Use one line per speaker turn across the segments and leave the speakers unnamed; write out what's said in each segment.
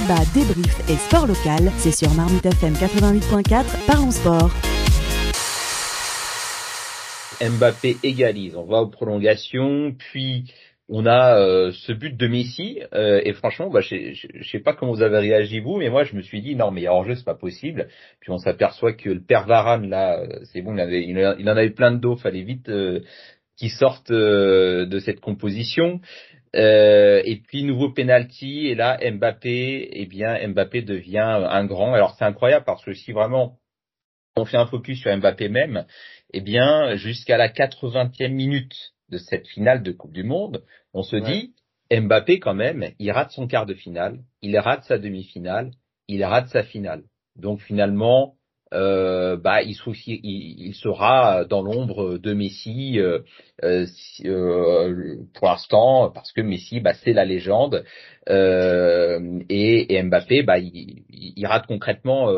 débat, débrief et sport local, c'est sur Marmite FM 88.4, parlons sport.
Mbappé égalise, on va aux prolongations, puis on a euh, ce but de Messi euh, et franchement, bah, je sais pas comment vous avez réagi vous, mais moi je me suis dit non mais hors jeu c'est pas possible. Puis on s'aperçoit que le père Varane là, euh, c'est bon, il, avait, il, en avait plein de dos, fallait vite qu'il sorte de cette composition. Et puis nouveau penalty et là Mbappé, eh bien Mbappé devient un grand. Alors c'est incroyable parce que si vraiment on fait un focus sur Mbappé même, eh bien jusqu'à la 80e minute de cette finale de Coupe du Monde, on se dit, Mbappé quand même, il rate son quart de finale, il rate sa demi-finale, il rate sa finale. Donc finalement, euh, bah, il, il, sera dans l'ombre de Messi euh, euh, euh, pour l'instant parce que Messi, bah, c'est la légende. Euh, et, et, Mbappé, bah, il, il rate concrètement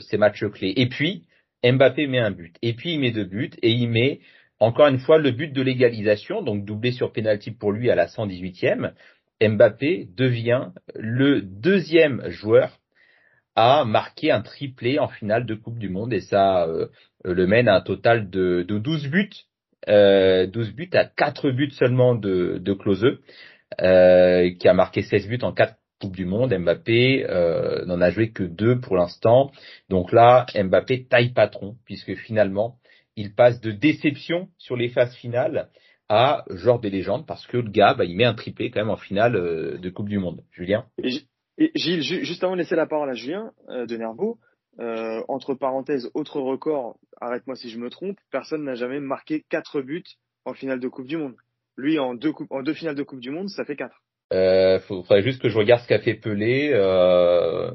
ses matchs clés. Et puis Mbappé met un but, et puis il met deux buts, et il met encore une fois, le but de l'égalisation, donc doublé sur pénalty pour lui à la 118e, Mbappé devient le deuxième joueur à marquer un triplé en finale de Coupe du Monde et ça euh, le mène à un total de, de 12 buts, euh, 12 buts à 4 buts seulement de, de euh, qui a marqué 16 buts en 4 Coupes du Monde. Mbappé euh, n'en a joué que 2 pour l'instant. Donc là, Mbappé taille patron puisque finalement, il passe de déception sur les phases finales à genre des légendes parce que le gars, bah, il met un triplé quand même en finale de Coupe du Monde. Julien?
Et, Gilles, juste avant de laisser la parole à Julien euh, de Nervo, euh, entre parenthèses, autre record, arrête-moi si je me trompe, personne n'a jamais marqué quatre buts en finale de Coupe du Monde. Lui, en deux, en deux finales de Coupe du Monde, ça fait quatre.
Euh, faudrait juste que je regarde ce qu'a fait Pelé, euh,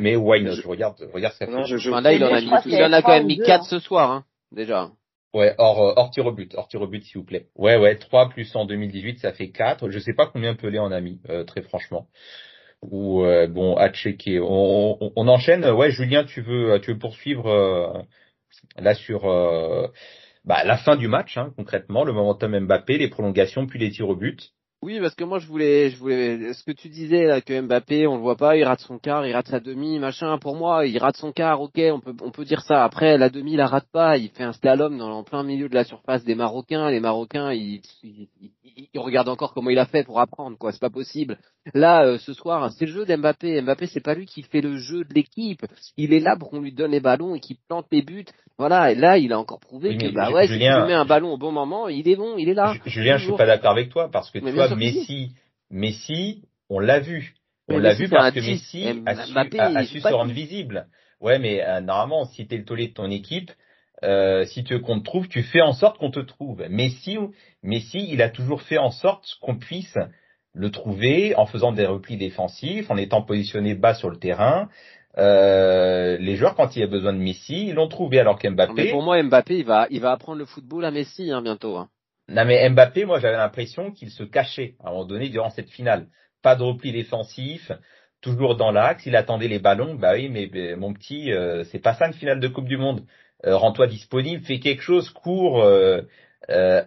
mais why Je regarde, regarde ce qu'a fait.
Je, là, il en a, il en a quand même mis quatre ce soir. Hein déjà.
Ouais, hors, euh, hors tir au but, hors tir au but s'il vous plaît. Ouais, ouais, 3 plus en 2018, ça fait 4. Je sais pas combien Pelé en a mis, euh, très franchement. Ou euh, bon, à checker. On, on, on, enchaîne. Ouais, Julien, tu veux, tu veux poursuivre là sur bah, la fin du match, hein, concrètement, le momentum Mbappé, les prolongations, puis les tirs au but.
Oui, parce que moi je voulais, je voulais, ce que tu disais là que Mbappé, on le voit pas, il rate son quart, il rate sa demi, machin. Pour moi, il rate son quart, ok, on peut, on peut dire ça. Après, la demi, il la rate pas, il fait un slalom dans en plein milieu de la surface des Marocains. Les Marocains, ils, ils, regardent encore comment il a fait pour apprendre, quoi. C'est pas possible. Là, euh, ce soir, c'est le jeu d'Mbappé. Mbappé, c'est pas lui qui fait le jeu de l'équipe. Il est là pour qu'on lui donne les ballons et qu'il plante les buts. Voilà. Et là, il a encore prouvé que bah ouais, si tu lui mets un ballon au bon moment, il est bon, il est là.
Julien, je suis pas d'accord avec toi parce que toi, Messi, Messi, on l'a vu. On l'a vu parce que Messi a su, se rendre visible. Ouais, mais euh, normalement, si t'es le tollé de ton équipe, euh, si tu veux qu'on te trouve, tu fais en sorte qu'on te trouve. Messi, Messi, il a toujours fait en sorte qu'on puisse le trouver en faisant des replis défensifs, en étant positionné bas sur le terrain. Euh, les joueurs, quand il y a besoin de Messi, ils l'ont trouvé alors qu'Mbappé.
Pour moi, Mbappé, il va, il va apprendre le football à Messi hein, bientôt. Hein.
Non mais Mbappé, moi j'avais l'impression qu'il se cachait à un moment donné durant cette finale. Pas de repli défensif, toujours dans l'axe, il attendait les ballons. Bah oui, mais, mon petit, euh, c'est pas ça une finale de Coupe du Monde. Euh, rends-toi disponible, fais quelque chose, cours, euh, euh,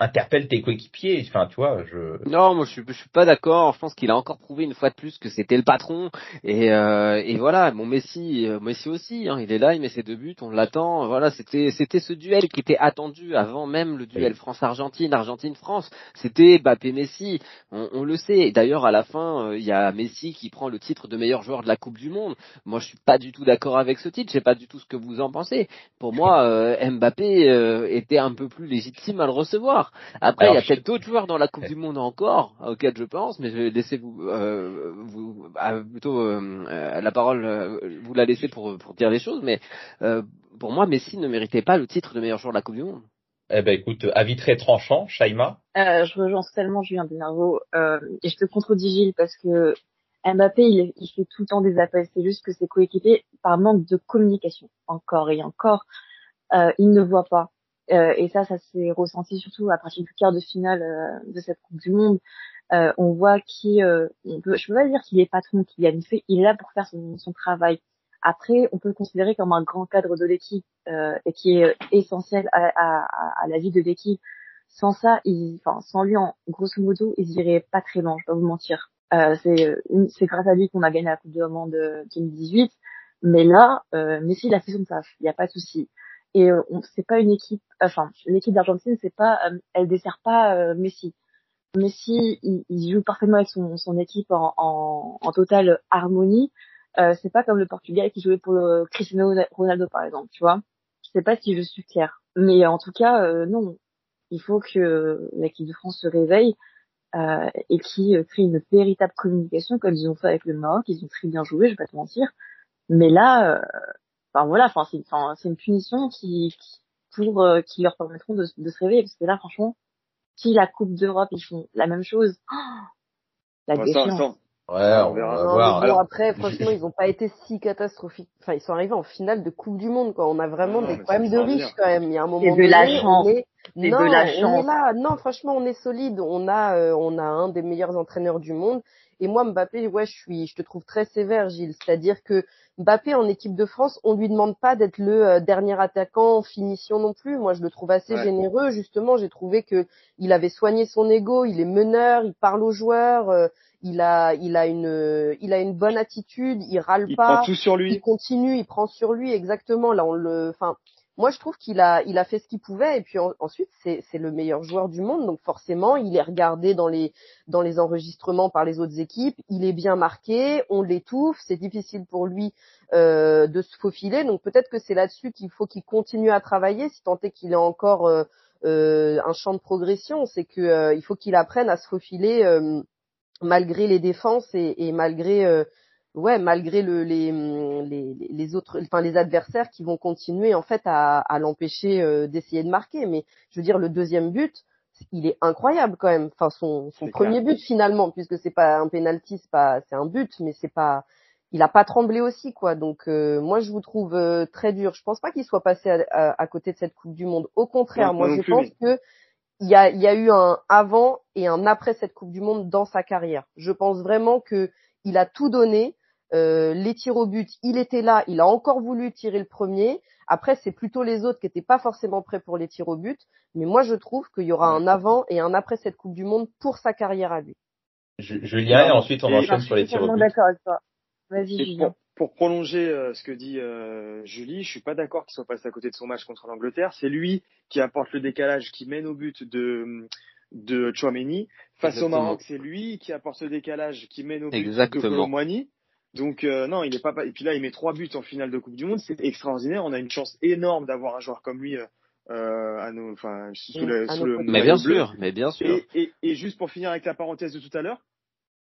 interpelle tes coéquipiers. Enfin, tu vois, je.
Non, moi je suis, je suis pas d'accord. Je pense qu'il a encore prouvé une fois de plus que c'était le patron. Et, euh, et voilà, mon Messi, euh, Messi aussi. Hein, il est là, il met ses deux buts, on l'attend. Voilà, c'était, c'était ce duel qui était attendu avant même le duel France-Argentine, Argentine-France. C'était Mbappé-Messi. On, on, le sait. D'ailleurs, à la fin, euh, il y a Messi qui prend le titre de meilleur joueur de la Coupe du Monde. Moi, je suis pas du tout d'accord avec ce titre. Je sais pas du tout ce que vous en pensez. Pour moi, Mbappé était un peu plus légitime à le recevoir. Après, il y a peut-être d'autres joueurs dans la Coupe du Monde encore, auxquels je pense, mais je vais laisser vous, euh, vous ah, plutôt euh, la parole, euh, vous la laisser pour, pour dire les choses, mais euh, pour moi, Messi ne méritait pas le titre de meilleur joueur de la Coupe du Monde.
Eh ben écoute, avis très tranchant, Shaima.
je rejoins tellement Julien Benarvo et je te contredis Gilles parce que Mbappé, il, il, fait tout le temps des appels. C'est juste que ses coéquipiers, par manque de communication, encore et encore, euh, il ne voit pas. Euh, et ça, ça s'est ressenti surtout à partir du quart de finale euh, de cette Coupe du Monde. Euh, on voit qui, on je peux pas dire qu'il est patron, qu'il a fait, il est là pour faire son, son, travail. Après, on peut le considérer comme un grand cadre de l'équipe et qui est essentiel à, à, à la vie de l'équipe. Sans ça, il, enfin, sans lui, en grosso modo, il irait pas très loin. Je vais pas vous mentir. Euh, c'est c'est grâce à lui qu'on a gagné la Coupe du Monde 2018. Mais là, euh, Messi il a fait son taf, il n'y a pas de souci. Et euh, c'est pas une équipe, enfin l'équipe d'Argentine, c'est pas, euh, elle dessert pas euh, Messi. Messi, il, il, joue parfaitement avec son, son équipe en, en, en totale harmonie. Euh, c'est pas comme le Portugal qui jouait pour le Cristiano Ronaldo par exemple, tu vois. Je sais pas si je suis claire, mais en tout cas, euh, non. Il faut que l'équipe de France se réveille euh, et qui crée une véritable communication comme ils ont fait avec le Maroc. Ils ont très bien joué, je vais pas te mentir. Mais là, enfin voilà, enfin c'est c'est une punition qui, pour qui leur permettront de, de se réveiller parce que là, franchement, si la Coupe d'Europe ils font la même chose, oh, la défiance.
Ouais, on verra voir.
Alors, après, franchement, ils n'ont pas été si catastrophiques. Enfin, ils sont arrivés en finale de Coupe du Monde, quoi. On a vraiment
non,
des problèmes de riches, quand même. Il y a un moment
de
donné,
la chance.
on est...
C'est
non,
de la
on
chance.
est là. Non, franchement, on est solide. On a, euh, on a un des meilleurs entraîneurs du monde. Et moi, Mbappé, ouais, je suis, je te trouve très sévère, Gilles. C'est-à-dire que Mbappé en équipe de France, on lui demande pas d'être le euh, dernier attaquant en finition non plus. Moi, je le trouve assez
Ouais.
généreux. Justement, j'ai trouvé que il avait soigné son ego. Il est meneur, il parle aux joueurs. euh, il a, il a une, euh, il a une bonne attitude. Il râle
Il
pas
prend tout sur
il
lui.
continue, il prend sur lui exactement. Là, on le, enfin, moi je trouve qu'il a, il a fait ce qu'il pouvait et puis en- ensuite c'est, c'est le meilleur joueur du monde, donc forcément il est regardé dans les, dans les enregistrements par les autres équipes. Il est bien marqué, on l'étouffe, c'est difficile pour lui euh, de se faufiler, donc peut-être que c'est là-dessus qu'il faut qu'il continue à travailler, si tant est qu'il ait encore euh, euh, un champ de progression, c'est que il faut qu'il apprenne à se faufiler malgré les défenses et, malgré ouais malgré le, les, hum, les les autres enfin les adversaires qui vont continuer en fait à, à l'empêcher euh, d'essayer de marquer. Mais je veux dire le deuxième but il est incroyable quand même. Enfin son son premier but finalement puisque c'est pas un penalty c'est pas c'est un but mais c'est pas il a pas tremblé aussi quoi. Donc euh, moi je vous trouve euh, très dur. Je pense pas qu'il soit passé à, à, à côté de cette coupe du monde. Au contraire
Non,
moi je pense que il y a, il y a eu un avant et un après cette Coupe du Monde dans sa carrière. Je pense vraiment que il a tout donné. Euh, les tirs au but, il était là, il a encore voulu tirer le premier. Après, c'est plutôt les autres qui étaient pas forcément prêts pour les tirs au but. Mais moi, je trouve qu'il y aura un avant et un après cette Coupe du Monde pour sa carrière à lui.
Je, Julien, et ensuite on
Et-
enchaîne sur les tirs au
totalement
but.
d'accord avec toi. Vas-y, Julien.
pour, pour prolonger euh, ce que dit euh, Julie, je suis pas d'accord qu'il soit passé à côté de son match contre l'Angleterre. C'est lui qui apporte le décalage, qui mène au but de de Chouameni. Face
Exactement.
au Maroc, c'est lui qui apporte le décalage, qui mène au but
Exactement.
de Colomboigny. Donc euh, non, il est pas. Et puis là, il met trois buts en finale de Coupe du Monde. C'est extraordinaire. On a une chance énorme d'avoir un joueur comme lui euh, euh, à nos, enfin sous le,
À
sous le.
Mais bien
bleu.
sûr, mais bien sûr.
Et, et, et juste pour finir avec la parenthèse de tout à l'heure,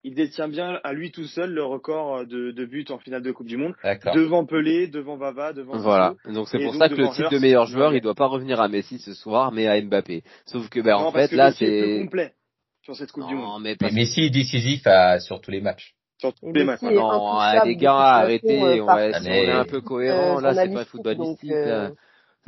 il détient bien à lui tout seul le record de, de buts en finale de Coupe du Monde,
D'accord.
devant Pelé, devant Vava, devant
Voilà.
Zizou.
Donc c'est pour
donc
ça que le titre de meilleur joueur, il doit pas revenir à Messi ce soir, mais à Mbappé. Sauf que ben
Non,
en fait là c'est
complet sur cette Coupe du Monde,
non mais
Messi est décisif à, sur tous les matchs.
Sur tous
Et
les matchs.
non,
intouchable
les gars, arrêtez,
euh,
on va,
Ah,
on est un peu cohérent.
euh,
là, c'est pas footballistique.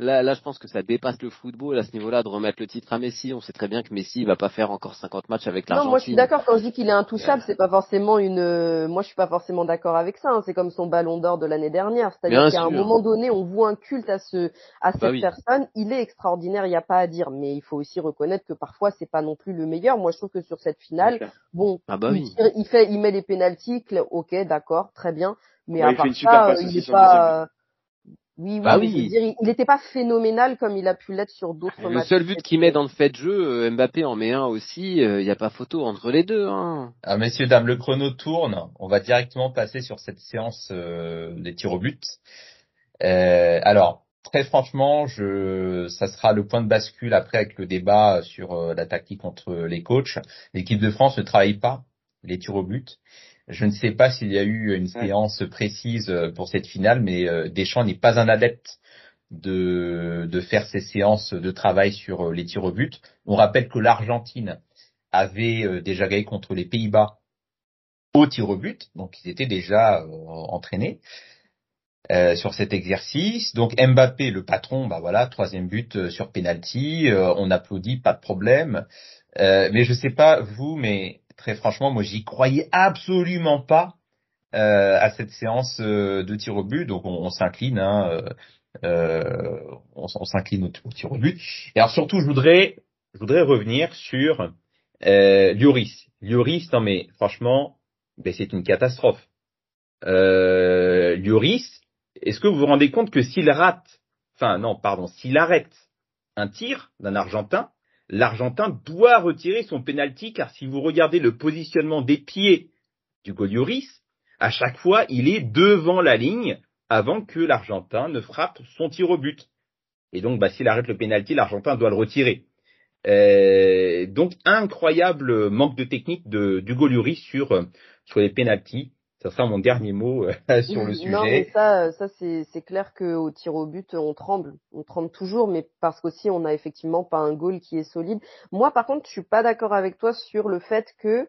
Euh,
là. Là, je pense que ça dépasse le football à ce niveau-là de remettre le titre à Messi. On sait très bien que Messi va pas faire encore 50 matchs avec
Non,
l'Argentine.
moi je suis d'accord quand je dis qu'il est intouchable, c'est pas forcément une. euh, Moi je suis pas forcément d'accord avec ça. hein. C'est comme son Ballon d'Or de l'année dernière, c'est-à-dire qu'à un moment donné, on voit un culte à ce à cette
Bah oui.
personne. Il est extraordinaire, il n'y a pas à dire, mais il faut aussi reconnaître que parfois c'est pas non plus le meilleur. Moi je trouve que sur cette finale, bon,
Ah bah
il,
oui.
il fait, il met les pénalties, cl- ok, d'accord, très bien, mais
Ouais,
à
il fait
part
une super
ça,
passe
euh, il est pas. Oui, oui,
Bah
mais je veux
oui.
dire, il- n'était pas phénoménal comme il a pu l'être sur d'autres
Le
matchs.
seul but qu'il met dans le fait de jeu, euh, Mbappé en met un aussi. Il n'y a pas photo entre les deux. Hein.
Ah, messieurs, dames, le chrono tourne. On va directement passer sur cette séance euh, des tirs au but. Euh, alors, très franchement, je, ça sera le point de bascule après avec le débat sur euh, la tactique entre les coachs. L'équipe de France ne travaille pas les tirs au but. Je ne sais pas s'il y a eu une séance précise euh, pour cette finale, mais euh, Deschamps n'est pas un adepte de, de faire ces séances de travail sur euh, les tirs au but. On rappelle que l'Argentine avait déjà gagné contre les Pays-Bas au tir au but, donc ils étaient déjà entraînés euh, sur cet exercice. Donc Mbappé, le patron, bah voilà, troisième but euh, sur penalty, euh, on applaudit, pas de problème. Mais je sais pas vous, mais très franchement, moi j'y croyais absolument pas euh, à cette séance euh, de tir au but, donc on, on s'incline, hein, euh, euh, s'incline au tir au but. Et alors surtout, je voudrais, je voudrais revenir sur euh, Lloris. Lloris, non mais franchement, ben c'est une catastrophe. Euh, Lloris, est-ce que vous vous rendez compte que s'il rate, enfin non, pardon, s'il arrête un tir d'un Argentin, l'Argentin doit retirer son penalty car si vous regardez le positionnement des pieds du Lloris, à chaque fois il est devant la ligne avant que l'Argentin ne frappe son tir au but. Et donc, bah, s'il arrête le penalty, l'Argentin doit le retirer. Euh, donc, incroyable manque de technique de d'Hugo Lloris sur sur les penalties. Ça sera mon dernier mot euh, sur le sujet.
Non, mais ça, ça c'est c'est clair qu'au tir au but, on tremble, on tremble toujours, mais parce qu'aussi on n'a effectivement pas un goal qui est solide. Moi, par contre, je suis pas d'accord avec toi sur le fait que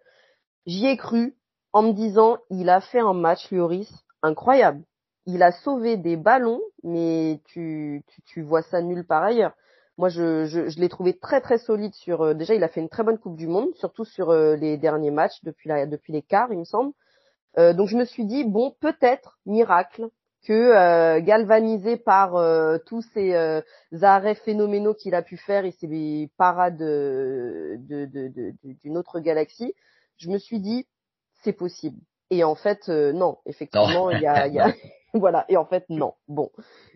j'y ai cru en me disant, il a fait un match, Lloris, incroyable il a sauvé des ballons, mais tu, tu, tu vois ça nulle part ailleurs. Moi, je, je, je l'ai trouvé très très solide sur. Euh, déjà, il a fait une très bonne Coupe du Monde, surtout sur euh, les derniers matchs depuis la, depuis les quarts, il me semble. Euh, donc, je me suis dit bon, peut-être miracle que galvanisé par tous ces arrêts phénoménaux qu'il a pu faire et ces parades d'une de, de, d'une autre galaxie, je me suis dit c'est possible. Et en fait, non, effectivement, il y a, y a voilà. Et en fait, non. Bon.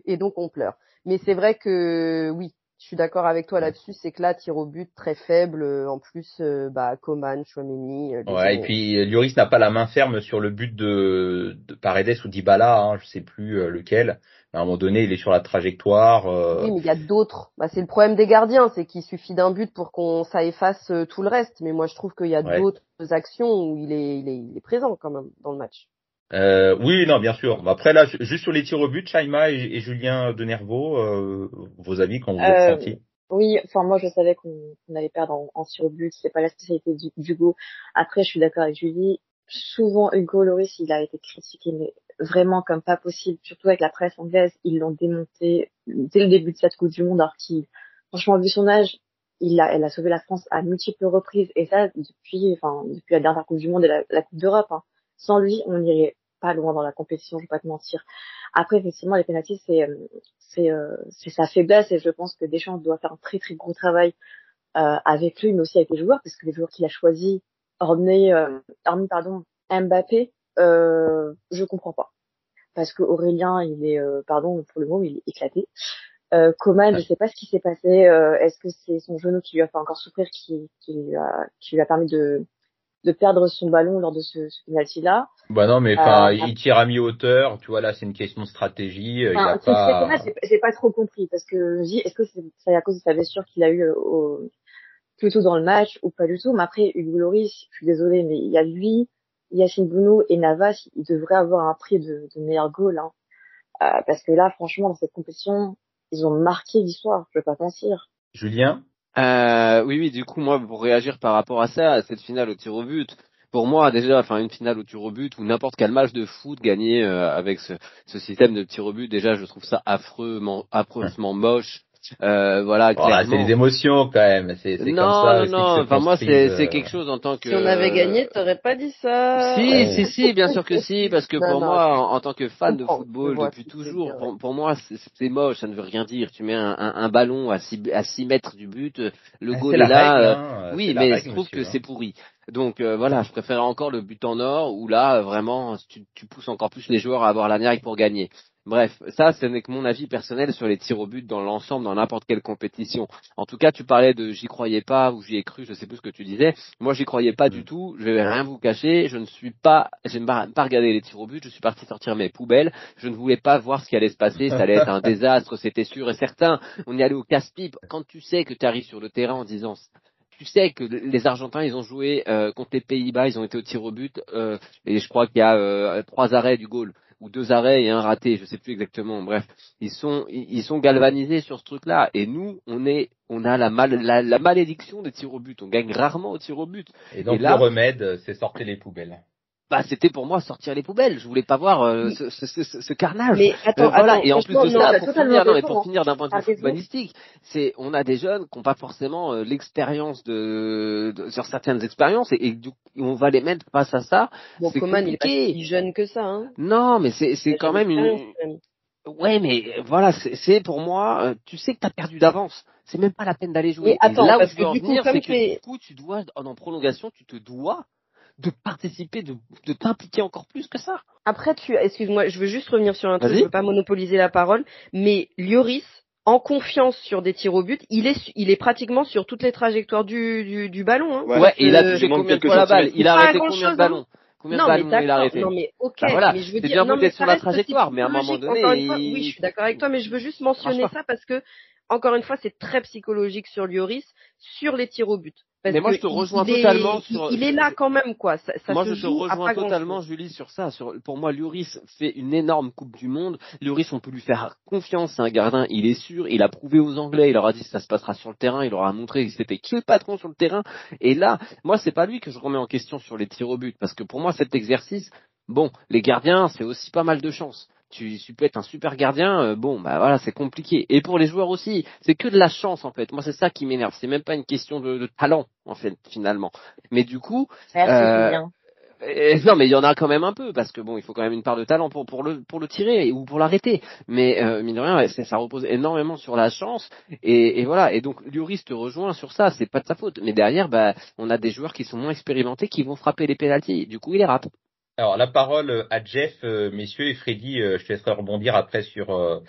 Et donc, on pleure. Mais c'est vrai que, oui, je suis d'accord avec toi là-dessus, c'est que là, tir au but très faible. Euh, en plus, euh, bah, Coman, Chouameni.
Euh, ouais, et puis Lloris n'a pas la main ferme sur le but de, de Paredes ou Dybala, hein, je sais plus lequel. À un moment donné, il est sur la trajectoire.
Oui, mais il y a d'autres. Bah, c'est le problème des gardiens, c'est qu'il suffit d'un but pour qu'on ça efface tout le reste. Mais moi, je trouve qu'il y a d'autres actions où il est, il est, il est présent quand même dans le match.
Euh, oui, non, bien sûr. Après là, juste sur les tirs au but, Chaima et, Julien Denervaux, euh, vos avis quand vous êtes euh,
Oui, enfin moi je savais qu'on allait perdre en, en tir au but, c'est pas la spécialité d'Hugo. Après, je suis d'accord avec Julie. Souvent Hugo Loris, il a été critiqué, mais vraiment comme pas possible, surtout avec la presse anglaise, ils l'ont démonté dès le début de cette Coupe du Monde, alors qu'il, franchement, vu son âge, il a, elle a sauvé la France à multiples reprises, et ça depuis, enfin depuis la dernière Coupe du Monde et la, la Coupe d'Europe. Hein. Sans lui, on irait pas loin dans la compétition, je vais pas te mentir. Après, effectivement, les pénalties, c'est euh, c'est euh, c'est sa faiblesse et je pense que Deschamps doit faire un très très gros travail euh, avec lui, mais aussi avec les joueurs, parce que les joueurs qu'il a choisis, hormis, euh, hormis pardon, Mbappé, euh, je comprends pas, parce que Aurélien, il est, pardon pour le mot, il est éclaté. Euh, Coman, je sais pas ce qui s'est passé. Est-ce que c'est son genou qui lui a fait encore souffrir, qui, qui, lui a, qui lui a permis de, de perdre son ballon lors de ce, ce penalty là.
Bah non, mais enfin, euh, il tire à mi-hauteur. Tu vois là, c'est une question de stratégie.
Euh, il a pas. J'ai pas trop compris parce que est-ce que c'est à cause de sa blessure qu'il a eu euh, au, plus tôt dans le match ou pas du tout? Mais après, Hugo Loris, je suis désolée, mais il y a lui, Yacine Bounou et Navas, ils devraient avoir un prix de, de meilleur goal. Hein. Euh, parce que là, franchement, dans cette compétition, ils ont marqué l'histoire. Je vais pas mentir.
Julien?
Euh, oui, oui, du coup, moi, pour réagir par rapport à ça, à cette finale au tir au but, pour moi, déjà, enfin, une finale au tir au but ou n'importe quel match de foot gagné euh, avec ce, système de tir au but, déjà, je trouve ça affreusement, affreusement moche. Euh, voilà,
oh, c'est des émotions quand même. C'est comme
ça. Non, non. Enfin, moi, c'est c'est quelque chose en tant que.
Si on avait gagné, t'aurais pas dit ça.
Si, si, si, bien sûr que si, parce que pour moi, en, tant que fan de football depuis toujours, pour, moi, c'est moche. Ça ne veut rien dire. Tu mets un, un, ballon à 6 à six mètres du but, le ah, goal est, là.
Euh, hein.
oui, mais je trouve que c'est pourri. Donc euh, voilà, je préfère encore le but en or où là vraiment tu, tu pousses encore plus les joueurs à avoir la niaque pour gagner. Bref, ça, ce n'est que mon avis personnel sur les tirs au but dans l'ensemble, dans n'importe quelle compétition. En tout cas, tu parlais de j'y croyais pas ou j'y ai cru, je sais plus ce que tu disais. Moi, j'y croyais pas du mm. tout. Je vais rien vous cacher. Je ne suis pas, j'aime pas, pas regarder les tirs au but. Je suis parti sortir mes poubelles. Je ne voulais pas voir ce qui allait se passer. Ça allait être un désastre, c'était sûr et certain. On y allait au casse-pipe. Quand tu sais que tu arrives sur le terrain en disant tu sais que les Argentins, ils ont joué euh, contre les Pays-Bas, ils ont été au tir au but, euh, et je crois qu'il y a euh, trois arrêts du goal ou deux arrêts et un raté, je sais plus exactement. Bref, ils sont ils sont galvanisés sur ce truc-là. Et nous, on est on a la, mal, la, malédiction des tirs au but. On gagne rarement au tir au but.
Et donc le remède, c'est sortir les poubelles
bah c'était pour moi sortir les poubelles. Je voulais pas voir euh, ce, ce, ce, ce, carnage.
Mais attends,
voilà.
Attends,
et en plus de ça, pour finir, non, mais pour finir d'un point de vue humanistique, c'est on a des jeunes qui n'ont pas forcément euh, l'expérience de, de, sur certaines expériences et, et du, on va les mettre face à ça.
Bon,
c'est
Coman, il est pas si jeune que ça. Hein.
Non, mais c'est c'est quand même une. Ouais, mais voilà, c'est pour moi, euh, tu sais que t'as perdu d'avance. C'est même pas la peine d'aller jouer.
Et attends,
là
parce
où je veux
que
en venir, c'est que du coup, tu dois, en prolongation, tu te dois de participer, de, de t'impliquer encore plus que ça.
Après, tu, excuse-moi, je veux juste revenir sur un truc, je veux pas monopoliser la parole, mais Lloris, en confiance sur des tirs au but, il est, su- il est pratiquement sur toutes les trajectoires du, du, du ballon. Hein.
Ouais,
Ouais, et il a
euh,
touché
manque
combien de fois la balle?
Centimètres.
Il a arrêté combien de
hein.
ballons? Combien de
non, mais
ballons il a
d'accord,
arrêté?
Non, mais ok,
Bah voilà,
mais je veux dire, non, mais
sur
ça
la
reste
trajectoire, mais à un moment
psychologique,
donné,
encore une fois, oui, je suis d'accord avec toi, mais je veux juste mentionner ça parce que, encore une fois, c'est très psychologique sur Lloris, sur les tirs au but. Parce
Mais moi, je te
il-
rejoins
il est-
totalement sur-
Il est là quand même, quoi. Ça, ça
moi,
se
je te rejoins totalement. Julie, sur ça. Sur, pour moi, Lloris fait une énorme Coupe du Monde. Lloris, on peut lui faire confiance. C'est un gardien, il est sûr. Il a prouvé aux Anglais. Il leur a dit que ça se passera sur le terrain. Il leur a montré que c'était qui le patron sur le terrain. Et là, moi, c'est pas lui que je remets en question sur les tirs au but, parce que pour moi, cet exercice, bon, les gardiens, c'est aussi pas mal de chance. Tu, tu peux être un super gardien, euh, bon, bah voilà, c'est compliqué. Et pour les joueurs aussi, c'est que de la chance en fait. Moi, c'est ça qui m'énerve. C'est même pas une question de, de talent en fait, finalement. Mais du coup, Euh,
Julien.
euh, non, mais il y en a quand même un peu parce que bon, il faut quand même une part de talent pour pour le pour le tirer ou pour l'arrêter. Mais euh, mine de rien, ça repose énormément sur la chance et, et voilà. Et donc Lloris te rejoint sur ça, c'est pas de sa faute. Mais derrière, bah, on a des joueurs qui sont moins expérimentés qui vont frapper les pénalties. Du coup, il les rate.
Alors la parole à Jeff, euh, messieurs, et Freddy, euh, je te laisserai rebondir après sur euh,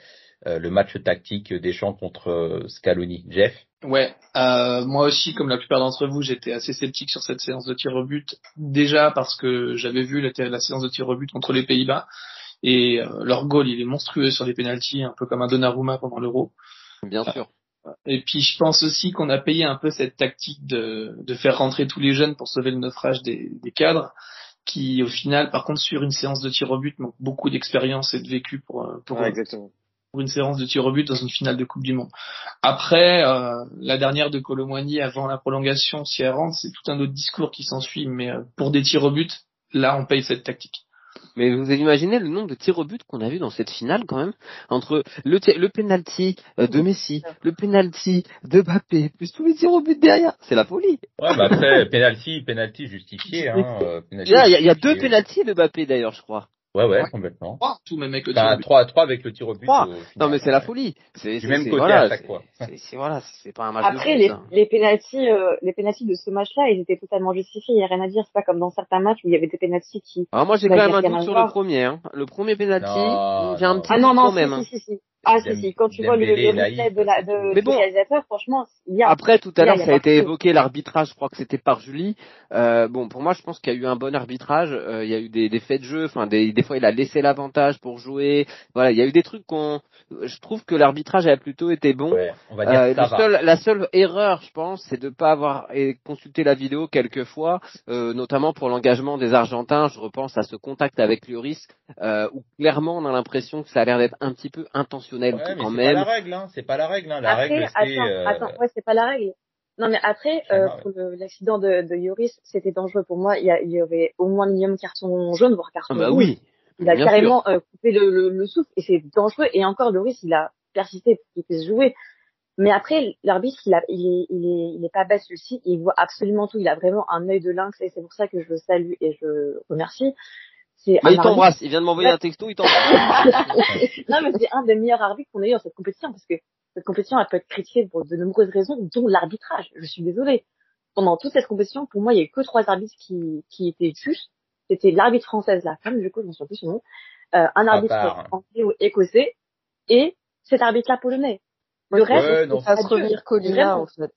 euh, le match tactique des champs contre euh, Scaloni. Jeff?
Ouais, euh, moi aussi, comme la plupart d'entre vous, j'étais assez sceptique sur cette séance de tir au but. Déjà parce que j'avais vu la, la séance de tir au but contre les Pays-Bas et euh, leur goal, il est monstrueux sur les pénalties, un peu comme un Donnarumma pendant l'Euro.
Bien sûr.
Et puis je pense aussi qu'on a payé un peu cette tactique de, de faire rentrer tous les jeunes pour sauver le naufrage des, des cadres, qui au final, par contre, sur une séance de tir au but, manque beaucoup d'expérience et de vécu pour, euh, pour,
Ouais, exactement.
pour une séance de tir au but dans une finale de Coupe du Monde. Après, euh, la dernière de Colomboigny avant la prolongation, si elle rentre, c'est tout un autre discours qui s'ensuit, mais euh, pour des tirs au but, là, on paye cette tactique.
Mais vous imaginez le nombre de tirs au but qu'on a vu dans cette finale quand même entre le le penalty euh, de Messi, le penalty de Mbappé, plus tous les tirs au but derrière, c'est la folie.
Ouais, bah après penalty, penalty justifié. Hein, euh, penalty
il y, a- y a deux penalties de Mbappé d'ailleurs, je crois.
Ouais, ouais,
Ouais.
complètement.
Trois, tout même avec le tir
Enfin,
au but.
3 3 avec le tir au but. Au.
Non mais c'est la folie. C'est
même
c'est-
côté
voilà,
à chaque
c'est-
fois.
C'est c'est- voilà, c'est pas un match
Après,
de
les,
foot, hein.
les pénalties, euh, les pénalties de ce match-là, ils étaient totalement justifiés. Il n'y a rien à dire. C'est pas comme dans certains matchs où il y avait des pénalties qui.
Alors moi j'ai
Bah,
quand même un doute
à
sur le premier. Hein. Le premier penalty,
Non,
j'ai un petit
Ah non, non,
quand
si,
même. hein.
si, si, si. Ah, si, si. Quand tu vois le, replay de la, de,
Mais
du
bon.
réalisateur, franchement, il y a.
Après, tout à l'heure,
a
ça a été évoqué l'arbitrage. Je crois que c'était par Julie. Euh, bon, pour moi, je pense qu'il y a eu un bon arbitrage. Euh, il y a eu des, des faits de jeu. Enfin, des, des fois, il a laissé l'avantage pour jouer. Voilà, il y a eu des trucs qu'on. Je trouve que l'arbitrage a plutôt été bon.
Ouais, on va dire
Euh,
que ça
le
va.
seul- la seule erreur, je pense, c'est de pas avoir consulté la vidéo quelques fois, euh, notamment pour l'engagement des Argentins. Je repense à ce contact avec Lloris, où clairement on a l'impression que ça a l'air d'être un petit peu intentionnel
Ouais, mais c'est pas la règle, hein. C'est pas la règle, hein. La
Après,
règle, c'est.
attends,
euh,
attends, ouais, c'est pas la règle. Non, mais après,
Ah,
euh, pour le- l'accident de, de Yoris, c'était dangereux pour moi. Il y, a, il y aurait au moins minimum carton jaune, voire carton
Ah bah
rouge.
oui.
Il a
bien
carrément euh, coupé le, le, le souffle et c'est dangereux. Et encore, Loris, il a persisté pour qu'il puisse jouer. Mais après, l'arbitre, il, a, il, est, il, est, il est pas bas celui-ci. Il voit absolument tout. Il a vraiment un œil de lynx et c'est pour ça que je le salue et je remercie. C'est un
il t'embrasse. Il vient de m'envoyer un texto. Il t'embrasse.
non, mais c'est un des meilleurs arbitres qu'on ait eu dans cette compétition parce que cette compétition, elle peut être critiquée pour de nombreuses raisons, dont l'arbitrage. Je suis désolée. Pendant toute cette compétition, pour moi, il y a eu que trois arbitres qui, qui étaient justes. C'était l'arbitre française, la femme, du coup, je m'en souviens plus son nom, euh, un arbitre
part.
anglais ou écossais, et cet arbitre-là polonais. Le
Ouais,
reste,
non,
Ça se revenir Colina, en fait.